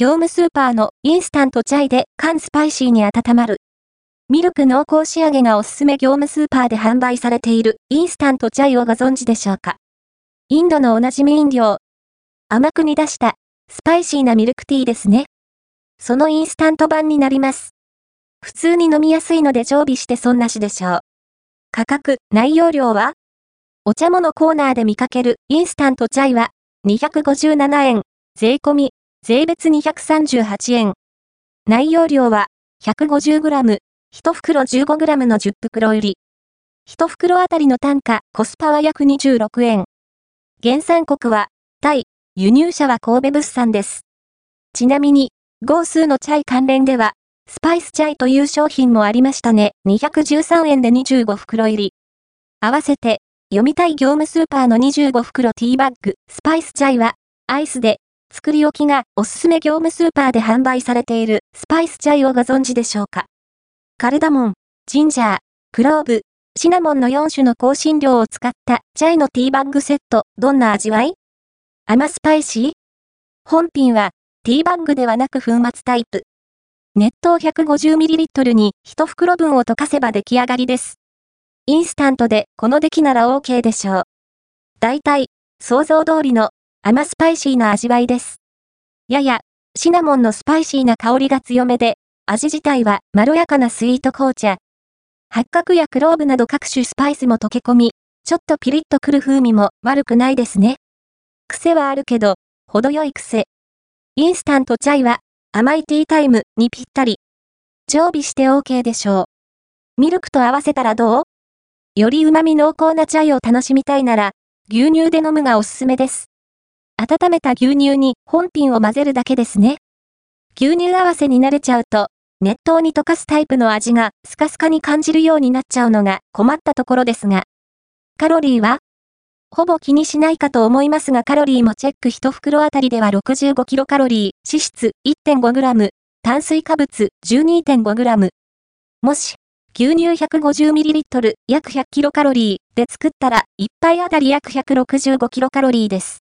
業務スーパーのインスタントチャイで甘スパイシーに温まる。ミルク濃厚仕上げがおすすめ業務スーパーで販売されているインスタントチャイをご存知でしょうか？インドのおなじみ飲料。甘く煮出したスパイシーなミルクティーですね。そのインスタント版になります。普通に飲みやすいので常備して損なしでしょう。価格、内容量は？お茶物コーナーで見かけるインスタントチャイは257円、税込み、税別238円。内容量は 150g、1袋 15g の10袋入り。1袋あたりの単価、コスパは約26円。原産国は、タイ、輸入者は神戸物産です。ちなみに、号数のチャイ関連では、スパイスチャイという商品もありましたね。213円で25袋入り。合わせて、読みたい業務スーパーの25袋ティーバッグ、スパイスチャイは、アイスで、作り置きがおすすめ業務スーパーで販売されているスパイスチャイをご存知でしょうか？カルダモン、ジンジャー、クローブ、シナモンの4種の香辛料を使ったチャイのティーバッグセット、どんな味わい？甘スパイシー？本品は、ティーバッグではなく粉末タイプ。熱湯 150ml に1袋分を溶かせば出来上がりです。インスタントでこの出来なら OK でしょう。大体、想像通りの甘スパイシーな味わいです。やや、シナモンのスパイシーな香りが強めで、味自体はまろやかなスイート紅茶。八角やクローブなど各種スパイスも溶け込み、ちょっとピリッとくる風味も悪くないですね。癖はあるけど、程よい癖。インスタントチャイは、甘いティータイムにぴったり。常備して OK でしょう。ミルクと合わせたらどう？より旨味濃厚なチャイを楽しみたいなら、牛乳で飲むがおすすめです。温めた牛乳に本品を混ぜるだけですね。牛乳合わせに慣れちゃうと、熱湯に溶かすタイプの味がスカスカに感じるようになっちゃうのが困ったところですが。カロリーはほぼ気にしないかと思いますがカロリーもチェック1袋あたりでは65キロカロリー、脂質 1.5g、炭水化物 12.5g。もし、牛乳 150ml 約100キロカロリーで作ったら1杯あたり約165キロカロリーです。